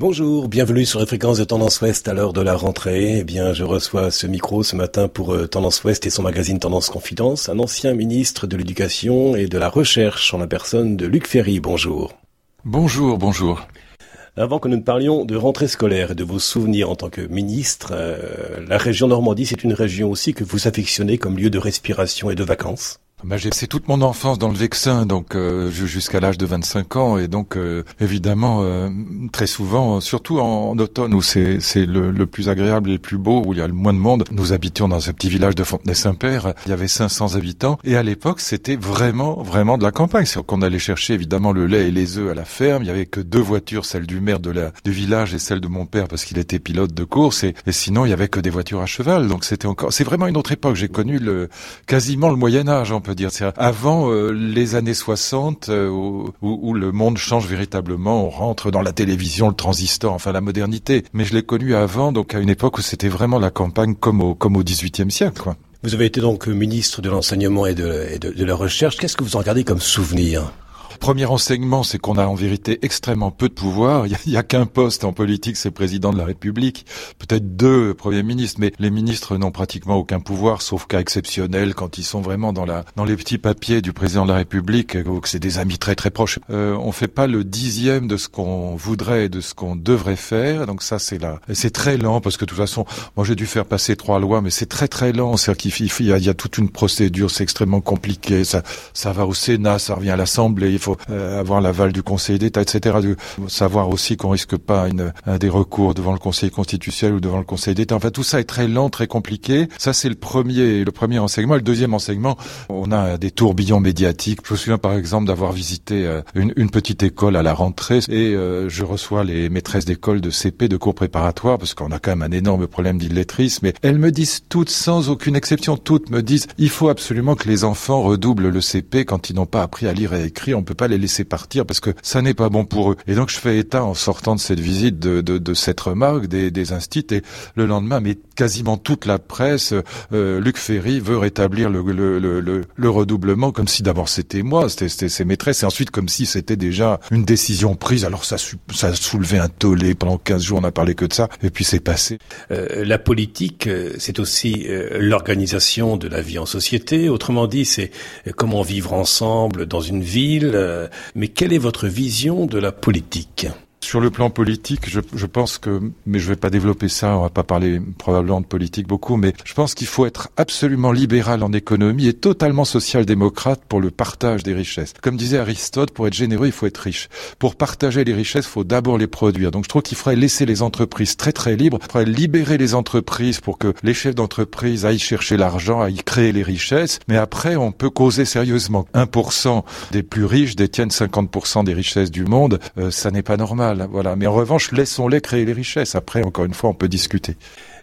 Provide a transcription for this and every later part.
Bonjour, bienvenue sur les fréquences de Tendance Ouest à l'heure de la rentrée. Eh bien, je reçois ce micro ce matin pour euh, Tendance Ouest et son magazine Tendance Confidence, un ancien ministre de l'Éducation et de la Recherche en la personne de Luc Ferry. Bonjour. Bonjour, bonjour. Avant que nous ne parlions de rentrée scolaire et de vos souvenirs en tant que ministre, euh, la région Normandie, c'est une région aussi que vous affectionnez comme lieu de respiration et de vacances. Bah, j'ai passé toute mon enfance dans le Vexin, donc euh, jusqu'à l'âge de 25 ans, et donc euh, évidemment euh, très souvent, surtout en, automne où c'est le, le, plus agréable et le plus beau, où il y a le moins de monde. Nous habitions dans ce petit village de Fontenay-Saint-Père. Il y avait 500 habitants, et à l'époque c'était vraiment vraiment de la campagne. C'est qu'on allait chercher évidemment le lait et les œufs à la ferme. Il y avait que deux voitures, celle du maire de la du village et celle de mon père parce qu'il était pilote de course, et, et sinon il y avait que des voitures à cheval. Donc c'était encore, c'est vraiment une autre époque. J'ai connu le quasiment le Moyen Âge, avant euh, les années 60 euh, où, le monde change véritablement, on rentre dans la télévision, le transistor, enfin la modernité. Mais je l'ai connu avant, donc à une époque où c'était vraiment la campagne comme au comme au XVIIIe siècle, quoi. Vous avez été donc ministre de l'enseignement et, de, la recherche. Qu'est-ce que vous en gardez comme souvenir? Premier enseignement, c'est qu'on a en vérité extrêmement peu de pouvoir. Il n'y a, qu'un poste en politique, c'est président de la République. Peut-être deux premiers ministres, mais les ministres n'ont pratiquement aucun pouvoir, sauf cas exceptionnel quand ils sont vraiment dans la dans les petits papiers du président de la République, ou que c'est des amis très très proches. Euh, on fait pas le dixième de ce qu'on voudrait, de ce qu'on devrait faire. Donc ça, c'est là, c'est très lent parce que de toute façon, moi j'ai dû faire passer trois lois, mais c'est très très lent. C'est-à-dire qu'il y, a, y a toute une procédure, c'est extrêmement compliqué. Ça, ça va au Sénat, ça revient à l'Assemblée. Euh, avoir l'aval du Conseil d'État, etc. De savoir aussi qu'on risque pas une, un des recours devant le Conseil constitutionnel ou devant le Conseil d'État. Enfin, tout ça est très lent, très compliqué. Ça, c'est le premier, le premier enseignement. Le deuxième enseignement, on a des tourbillons médiatiques. Je me souviens par exemple d'avoir visité euh, une, une, petite école à la rentrée et euh, je reçois les maîtresses d'école de CP, de cours préparatoires, parce qu'on a quand même un énorme problème d'illettrisme. Mais elles me disent toutes, sans aucune exception, toutes me disent, il faut absolument que les enfants redoublent le CP quand ils n'ont pas appris à lire et à écrire. On peut pas les laisser partir parce que ça n'est pas bon pour eux. Et donc je fais état en sortant de cette visite de, de, de cette remarque des, des instituts et le lendemain, mais quasiment toute la presse, euh, Luc Ferry veut rétablir le, le, le, le redoublement comme si d'abord c'était moi, c'était ses maîtresses et ensuite comme si c'était déjà une décision prise. Alors ça, ça a soulevé un tollé pendant 15 jours, on n'a parlé que de ça et puis c'est passé. Euh, la politique, euh, c'est aussi euh, l'organisation de la vie en société. Autrement dit, c'est comment vivre ensemble dans une ville, mais quelle est votre vision de la politique? Sur le plan politique, je, je, pense que, mais je vais pas développer ça, on va pas parler probablement de politique beaucoup, mais je pense qu'il faut être absolument libéral en économie et totalement social-démocrate pour le partage des richesses. Comme disait Aristote, pour être généreux, il faut être riche. Pour partager les richesses, il faut d'abord les produire. Donc je trouve qu'il faudrait laisser les entreprises très très libres, il faudrait libérer les entreprises pour que les chefs d'entreprise aillent chercher l'argent, aillent créer les richesses, mais après on peut causer sérieusement. 1% des plus riches détiennent 50% des richesses du monde, euh, ça n'est pas normal. Voilà. Mais en revanche, laissons-les créer les richesses. Après, encore une fois, on peut discuter.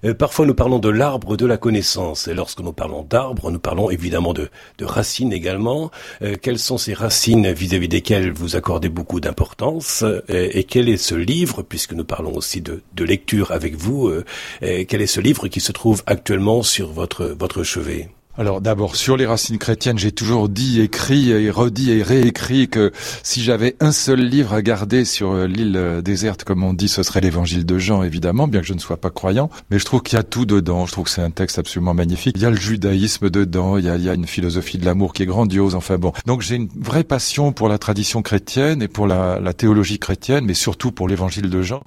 Euh, parfois, nous parlons de l'arbre de la connaissance. Et lorsque nous parlons d'arbre, nous parlons évidemment de, racines également. Euh, quelles sont ces racines vis-à-vis desquelles vous accordez beaucoup d'importance et, et, quel est ce livre, puisque nous parlons aussi de, lecture avec vous, euh, quel est ce livre qui se trouve actuellement sur votre chevet? Alors d'abord sur les racines chrétiennes, j'ai toujours dit, écrit et redit et réécrit que si j'avais un seul livre à garder sur euh, l'île euh, déserte, comme on dit, ce serait l'évangile de Jean, évidemment, bien que je ne sois pas croyant. Mais je trouve qu'il y a tout dedans. Je trouve que c'est un texte absolument magnifique. Il y a le judaïsme dedans, il y a, une philosophie de l'amour qui est grandiose. Enfin bon. Donc j'ai une vraie passion pour la tradition chrétienne et pour la, théologie chrétienne, mais surtout pour l'évangile de Jean.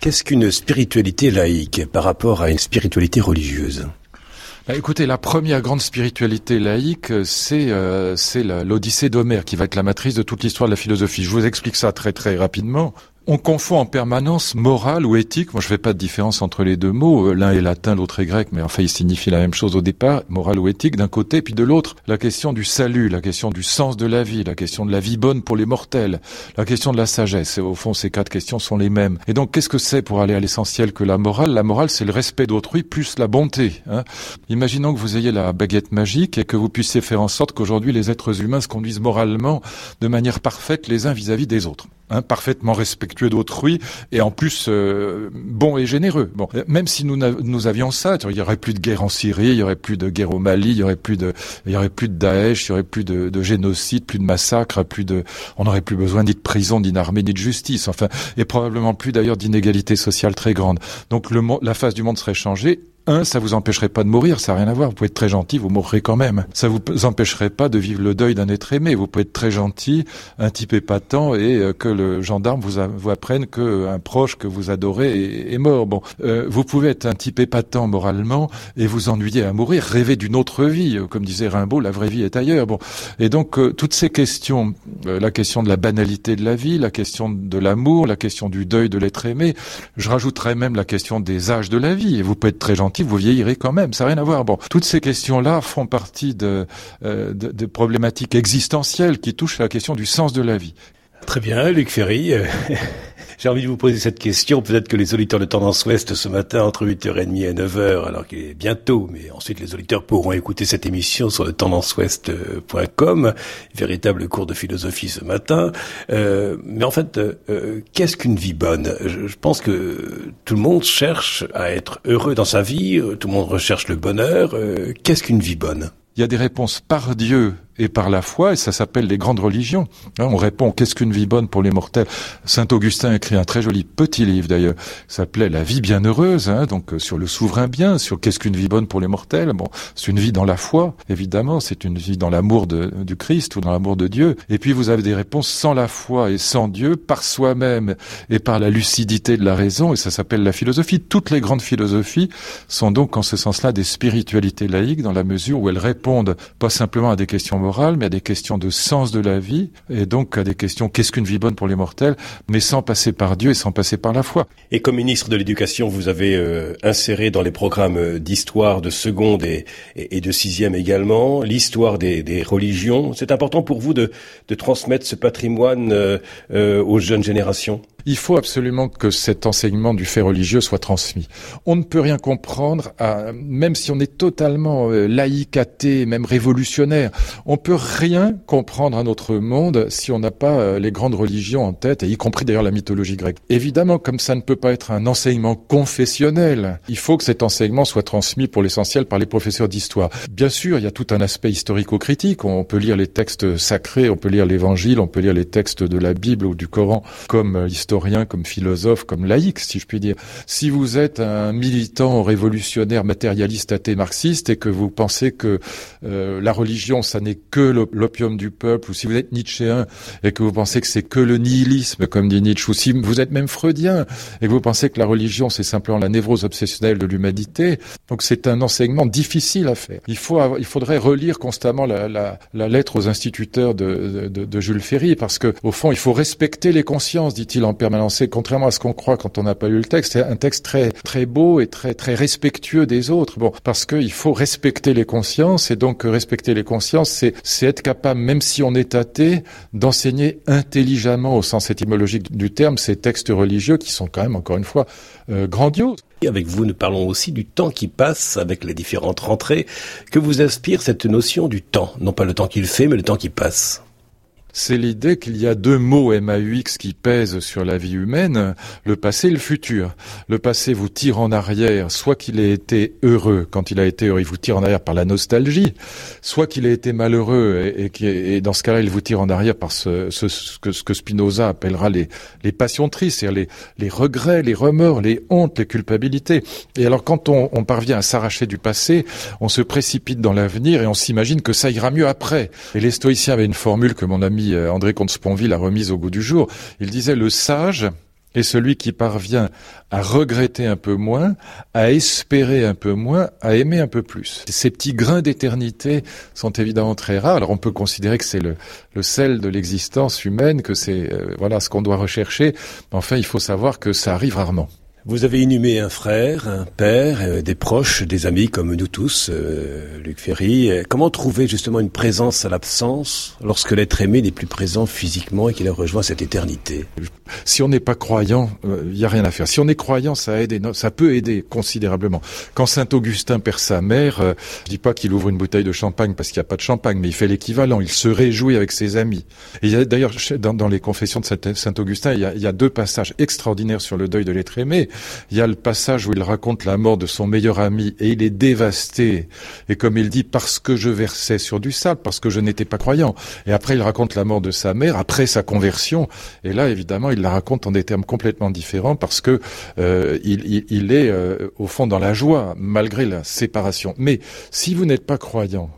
Qu'est-ce qu'une spiritualité laïque par rapport à une spiritualité religieuse? Écoutez, la première grande spiritualité laïque, c'est euh, l'Odyssée d'Homère, qui va être la matrice de toute l'histoire de la philosophie. Je vous explique ça très très rapidement on confond en permanence morale ou éthique. Moi, je fais pas de différence entre les deux mots. Euh, l'un est latin, l'autre est grec, mais enfin, ils signifient la même chose au départ, morale ou éthique d'un côté, puis de l'autre, la question du salut, la question du sens de la vie, la question de la vie bonne pour les mortels, la question de la sagesse. Et au fond, ces quatre questions sont les mêmes. Et donc, qu'est-ce que c'est pour aller à l'essentiel que la morale? La morale, c'est le respect d'autrui plus la bonté. Hein. Imaginons que vous ayez la baguette magique et que vous puissiez faire en sorte qu'aujourd'hui, les êtres humains se conduisent moralement de manière parfaite les uns vis-à-vis -vis des autres. Hein, parfaitement respectueux vertueux d'autrui et en plus euh, bon et généreux. Bon, même si nous, nous avions ça, il y aurait plus de guerre en Syrie, il y aurait plus de guerre au Mali, il y aurait plus de, il y aurait plus de Daesh, il y aurait plus de, de génocide, plus de massacres, plus de, on n'aurait plus besoin ni de prison, ni d'armée, ni de justice. Enfin, et probablement plus d'ailleurs d'inégalités sociales très grandes. Donc le, la face du monde serait changée un, ça vous empêcherait pas de mourir, ça n'a rien à voir. Vous pouvez être très gentil, vous mourrez quand même. Ça vous empêcherait pas de vivre le deuil d'un être aimé. Vous pouvez être très gentil, un type épatant, et euh, que le gendarme vous, vous apprenne qu'un proche que vous adorez est, mort. Bon, euh, vous pouvez être un type épatant moralement et vous ennuyer à mourir, rêver d'une autre vie. Comme disait Rimbaud, la vraie vie est ailleurs. Bon, et donc euh, toutes ces questions, la question de la banalité de la vie, la question de l'amour, la question du deuil de l'être aimé, je rajouterais même la question des âges de la vie. Vous pouvez être très gentil vous vieillirez quand même. Ça n'a rien à voir. Bon, toutes ces questions-là font partie de, euh, problématiques existentielles qui touchent la question du sens de la vie. Très bien, Luc Ferry. J'ai envie de vous poser cette question. Peut-être que les auditeurs de Tendance Ouest ce matin entre 8h30 et 9h, alors qu'il est bientôt, mais ensuite les auditeurs pourront écouter cette émission sur le tendanceouest.com, véritable cours de philosophie ce matin. Euh, mais en fait, euh, qu'est-ce qu'une vie bonne? Je, je, pense que tout le monde cherche à être heureux dans sa vie, tout le monde recherche le bonheur. Euh, qu'est-ce qu'une vie bonne? Il y a des réponses par Dieu et par la foi, et ça s'appelle les grandes religions. Hein, on répond qu'est-ce qu'une vie bonne pour les mortels? Saint Augustin écrit un très joli petit livre d'ailleurs, s'appelait La vie bienheureuse, hein, donc euh, sur le souverain bien, sur qu'est-ce qu'une vie bonne pour les mortels? Bon, c'est une vie dans la foi, évidemment, c'est une vie dans l'amour du Christ ou dans l'amour de Dieu. Et puis vous avez des réponses sans la foi et sans Dieu, par soi-même et par la lucidité de la raison, et ça s'appelle la philosophie. Toutes les grandes philosophies sont donc en ce sens-là des spiritualités laïques dans la mesure où elles répondent pas simplement à des questions mais à des questions de sens de la vie, et donc à des questions qu'est-ce qu'une vie bonne pour les mortels, mais sans passer par Dieu et sans passer par la foi. Et comme ministre de l'Éducation, vous avez euh, inséré dans les programmes d'histoire de seconde et, de sixième également l'histoire des, religions. C'est important pour vous de, transmettre ce patrimoine euh, euh, aux jeunes générations? Il faut absolument que cet enseignement du fait religieux soit transmis. On ne peut rien comprendre, même si on est totalement euh, laïque, athée, même révolutionnaire, on peut rien comprendre à notre monde si on n'a pas euh, les grandes religions en tête, y compris d'ailleurs la mythologie grecque. Évidemment, comme ça ne peut pas être un enseignement confessionnel, il faut que cet enseignement soit transmis pour l'essentiel par les professeurs d'histoire. Bien sûr, il y a tout un aspect historico-critique. On peut lire les textes sacrés, on peut lire l'Évangile, on peut lire les textes de la Bible ou du Coran comme historique rien comme philosophe, comme laïque, si je puis dire. Si vous êtes un militant révolutionnaire matérialiste athée marxiste et que vous pensez que euh, la religion, ça n'est que l'opium du peuple, ou si vous êtes nietzschéen et que vous pensez que c'est que le nihilisme, comme dit Nietzsche, ou si vous êtes même freudien et que vous pensez que la religion, c'est simplement la névrose obsessionnelle de l'humanité, donc c'est un enseignement difficile à faire. Il faut, il faudrait relire constamment la, la, la lettre aux instituteurs de, de, de, Jules Ferry, parce que au fond, il faut respecter les consciences, dit-il en. Contrairement à ce qu'on croit quand on n'a pas lu le texte, c'est un texte très très beau et très très respectueux des autres. Bon, parce qu'il faut respecter les consciences et donc respecter les consciences, c'est c'est être capable, même si on est athée, d'enseigner intelligemment au sens étymologique du terme ces textes religieux qui sont quand même encore une fois euh, grandioses. Avec vous, nous parlons aussi du temps qui passe avec les différentes rentrées. Que vous inspire cette notion du temps? Non pas le temps qu'il fait, mais le temps qui passe c'est l'idée qu'il y a deux mots MAUX qui pèsent sur la vie humaine, le passé et le futur. Le passé vous tire en arrière, soit qu'il ait été heureux, quand il a été heureux, il vous tire en arrière par la nostalgie, soit qu'il ait été malheureux, et, dans ce cas-là, il vous tire en arrière par ce, que, Spinoza appellera les, passions tristes, c'est-à-dire les, les, regrets, les remords, les hontes, les culpabilités. Et alors quand on, on parvient à s'arracher du passé, on se précipite dans l'avenir et on s'imagine que ça ira mieux après. Et les stoïciens avaient une formule que mon ami euh, André Comte-Sponville a remise au goût du jour. Il disait le sage est celui qui parvient à regretter un peu moins, à espérer un peu moins, à aimer un peu plus. Ces petits grains d'éternité sont évidemment très rares. Alors on peut considérer que c'est le, sel de l'existence humaine, que c'est euh, voilà ce qu'on doit rechercher. Enfin, il faut savoir que ça arrive rarement. Vous avez inhumé un frère, un père, euh, des proches, des amis comme nous tous, euh, Luc Ferry. Comment trouver justement une présence à l'absence lorsque l'être aimé n'est plus présent physiquement et qu'il a rejoint cette éternité? Si on n'est pas croyant, il euh, n'y a rien à faire. Si on est croyant, ça aide, ça peut aider considérablement. Quand Saint Augustin perd sa mère, euh, je dis pas qu'il ouvre une bouteille de champagne parce qu'il n'y a pas de champagne, mais il fait l'équivalent. Il se réjouit avec ses amis. Et d'ailleurs dans, les confessions de Saint Augustin, il y a deux passages extraordinaires sur le deuil de l'être aimé. Il y a le passage où il raconte la mort de son meilleur ami et il est dévasté. Et comme il dit, parce que je versais sur du sable, parce que je n'étais pas croyant. Et après, il raconte la mort de sa mère, après sa conversion. Et là, évidemment, il la raconte en des termes complètement différents parce que euh, il, il, est euh, au fond dans la joie, malgré la séparation. Mais si vous n'êtes pas croyant,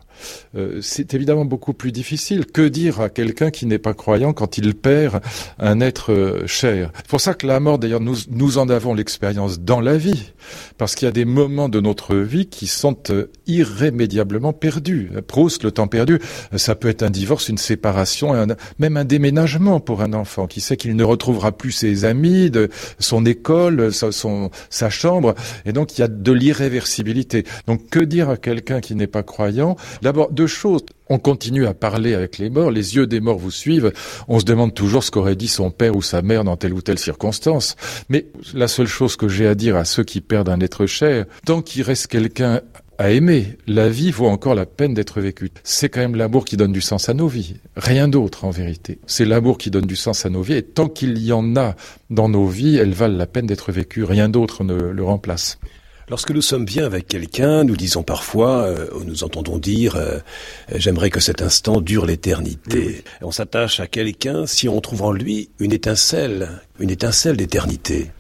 euh, c'est évidemment beaucoup plus difficile. Que dire à quelqu'un qui n'est pas croyant quand il perd un être euh, cher? C'est pour ça que la mort, d'ailleurs, nous, nous en avons l'expérience dans la vie, parce qu'il y a des moments de notre vie qui sont euh, irrémédiablement perdus. Proust, le temps perdu, ça peut être un divorce, une séparation, même un déménagement pour un enfant qui sait qu'il ne retrouvera plus ses amis, de son école, sa, son, sa chambre, et donc il y a de l'irréversibilité. Donc que dire à quelqu'un qui n'est pas croyant? D'abord, deux choses. On continue à parler avec les morts, les yeux des morts vous suivent, on se demande toujours ce qu'aurait dit son père ou sa mère dans telle ou telle circonstance. Mais la seule chose que j'ai à dire à ceux qui perdent un être cher, tant qu'il reste quelqu'un à aimer, la vie vaut encore la peine d'être vécue. C'est quand même l'amour qui donne du sens à nos vies. Rien d'autre en vérité. C'est l'amour qui donne du sens à nos vies et tant qu'il y en a dans nos vies, elles valent la peine d'être vécues. Rien d'autre ne le remplace. Lorsque nous sommes bien avec quelqu'un, nous disons parfois, euh, ou nous entendons dire, euh, j'aimerais que cet instant dure l'éternité. On s'attache à quelqu'un si on trouve en lui une étincelle, une étincelle d'éternité.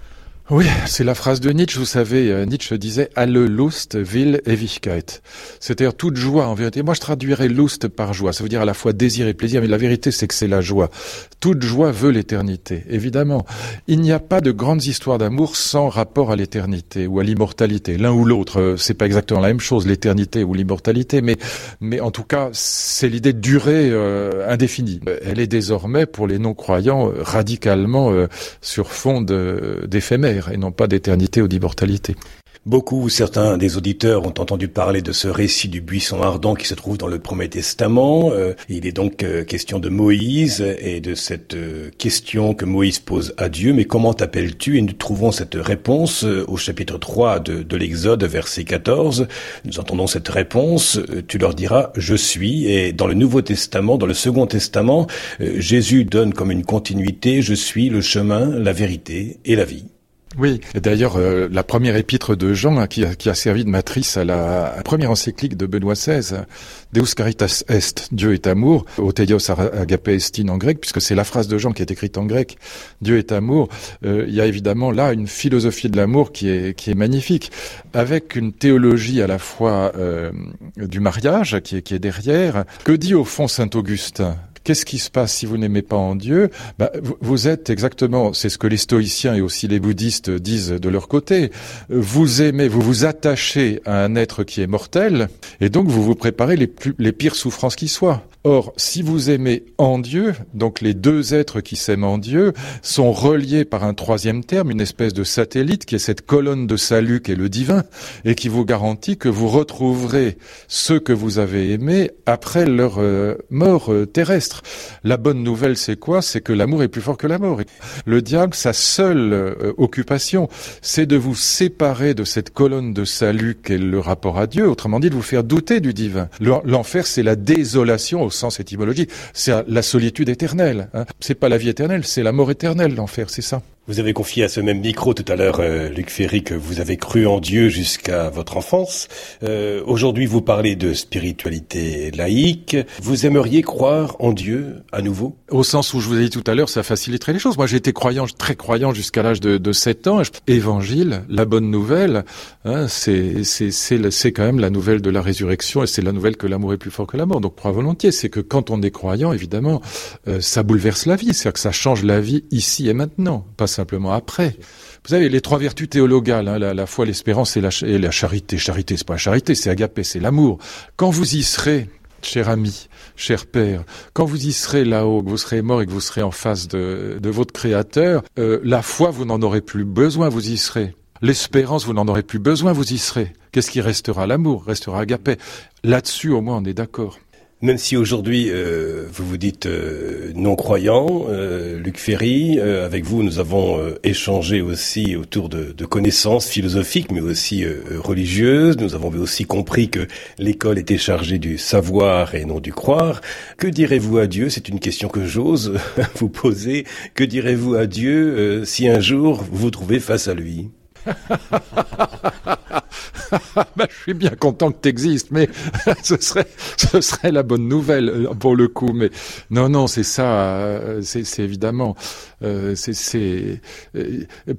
Oui, c'est la phrase de Nietzsche. Vous savez, euh, Nietzsche disait Alle Lust will Ewigkeit. C'est-à-dire toute joie en vérité. Moi, je traduirais Lust par joie. Ça veut dire à la fois désir et plaisir, mais la vérité, c'est que c'est la joie. Toute joie veut l'éternité. Évidemment, il n'y a pas de grandes histoires d'amour sans rapport à l'éternité ou à l'immortalité. L'un ou l'autre, euh, c'est pas exactement la même chose, l'éternité ou l'immortalité, mais mais en tout cas, c'est l'idée de durée euh, indéfinie. Elle est désormais pour les non-croyants radicalement sur fond d'éphémère et non pas d'éternité ou d'immortalité. Beaucoup, certains des auditeurs ont entendu parler de ce récit du buisson ardent qui se trouve dans le Premier Testament. Euh, il est donc euh, question de Moïse et de cette euh, question que Moïse pose à Dieu. Mais comment t'appelles-tu? Et nous trouvons cette réponse au chapitre 3 de, de l'Exode, verset 14. Nous entendons cette réponse. Tu leur diras, je suis. Et dans le Nouveau Testament, dans le Second Testament, Jésus donne comme une continuité, je suis le chemin, la vérité et la vie. Oui, d'ailleurs, euh, la première épître de Jean, hein, qui, a, servi de matrice à la, première encyclique de Benoît XVI, Deus caritas est, Dieu est amour, Oteios agape estin en grec, puisque c'est la phrase de Jean qui est écrite en grec, Dieu est amour. Euh, il y a évidemment là une philosophie de l'amour qui est, qui est magnifique, avec une théologie à la fois euh, du mariage qui est derrière. Que dit au fond Saint Augustin Qu'est-ce qui se passe si vous n'aimez pas en Dieu? Bah, Vous êtes exactement, c'est ce que les stoïciens et aussi les bouddhistes disent de leur côté, vous aimez, vous vous attachez à un être qui est mortel, et donc vous vous préparez les, pires souffrances qui soient. Or, si vous aimez en Dieu, donc les deux êtres qui s'aiment en Dieu sont reliés par un troisième terme, une espèce de satellite qui est cette colonne de salut qui est le divin et qui vous garantit que vous retrouverez ceux que vous avez aimés après leur euh, mort euh, terrestre. La bonne nouvelle, c'est quoi? C'est que l'amour est plus fort que la mort. Le diable, sa seule euh, occupation, c'est de vous séparer de cette colonne de salut qu'est le rapport à Dieu, autrement dit de vous faire douter du divin. L'enfer, c'est la désolation sens étymologique, c'est la solitude éternelle. Hein. C'est pas la vie éternelle, c'est la mort éternelle, l'enfer, c'est ça. Vous avez confié à ce même micro tout à l'heure, euh, Luc Ferry, que vous avez cru en Dieu jusqu'à votre enfance. Euh, Aujourd'hui, vous parlez de spiritualité laïque. Vous aimeriez croire en Dieu à nouveau? Au sens où je vous ai dit tout à l'heure, ça faciliterait les choses. Moi, j'ai été croyant, très croyant jusqu'à l'âge de, de 7 ans. Évangile, la bonne nouvelle, hein, c'est quand même la nouvelle de la résurrection et c'est la nouvelle que l'amour est plus fort que la mort. Donc, crois volontiers. C'est que quand on est croyant, évidemment, euh, ça bouleverse la vie. C'est-à-dire que ça change la vie ici et maintenant, simplement après. Vous savez, les trois vertus théologales, hein, la, foi, l'espérance et la, et charité. Charité, c'est pas la charité, c'est agapé, c'est l'amour. Quand vous y serez, cher ami, cher père, quand vous y serez là-haut, que vous serez mort et que vous serez en face de, de votre Créateur, euh, la foi, vous n'en aurez plus besoin, vous y serez. L'espérance, vous n'en aurez plus besoin, vous y serez. Qu'est-ce qui restera? L'amour, restera agapé. Là-dessus, au moins, on est d'accord. Même si aujourd'hui euh, vous vous dites euh, non croyant, euh, Luc Ferry, avec vous nous avons échangé aussi autour de, de, connaissances philosophiques, mais aussi religieuses. Nous avons aussi compris que l'école était chargée du savoir et non du croire. Que direz-vous à Dieu? C'est une question que j'ose vous poser. Que direz-vous à Dieu si un jour vous vous trouvez face à lui? bah, je suis bien content que tu existes, mais ce serait, ce serait la bonne nouvelle euh, pour le coup. Mais non, non, c'est ça, euh, c'est évidemment. Euh, c'est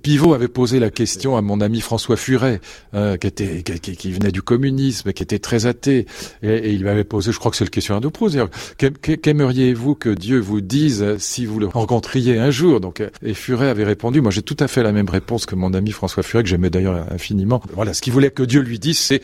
Pivot avait posé la question à mon ami François Furet, qui était, qui, qui, venait du communisme, qui était très athée, et, il m'avait posé, je crois que c'est le question de Proust. Qu'aimeriez-vous que Dieu vous dise si vous le rencontriez un jour? Donc, et Furet avait répondu, moi j'ai tout à fait la même réponse que mon ami François Furet, que j'aimais d'ailleurs infiniment. Voilà, ce qu'il voulait que Dieu lui dit, c'est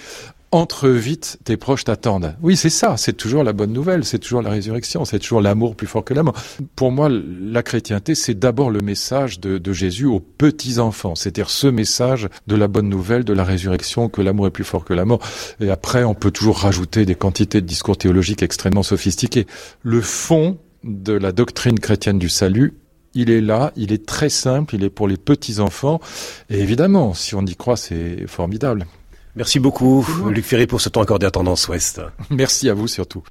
entre vite, tes proches t'attendent. Oui, c'est ça, c'est toujours la bonne nouvelle, c'est toujours la résurrection, c'est toujours l'amour plus fort que la mort. Pour moi, la chrétienté, c'est d'abord le message de, Jésus aux petits-enfants, c'est-à-dire ce message de la bonne nouvelle, de la résurrection, que l'amour est plus fort que la mort. Et après, on peut toujours rajouter des quantités de discours théologiques extrêmement sophistiqués. Le fond de la doctrine chrétienne du salut, il est là, il est très simple, il est pour les petits-enfants. Et évidemment, si on y croit, c'est formidable. Merci beaucoup, Luc Ferry, pour ce temps accordé à Tendance Ouest. Merci à vous surtout.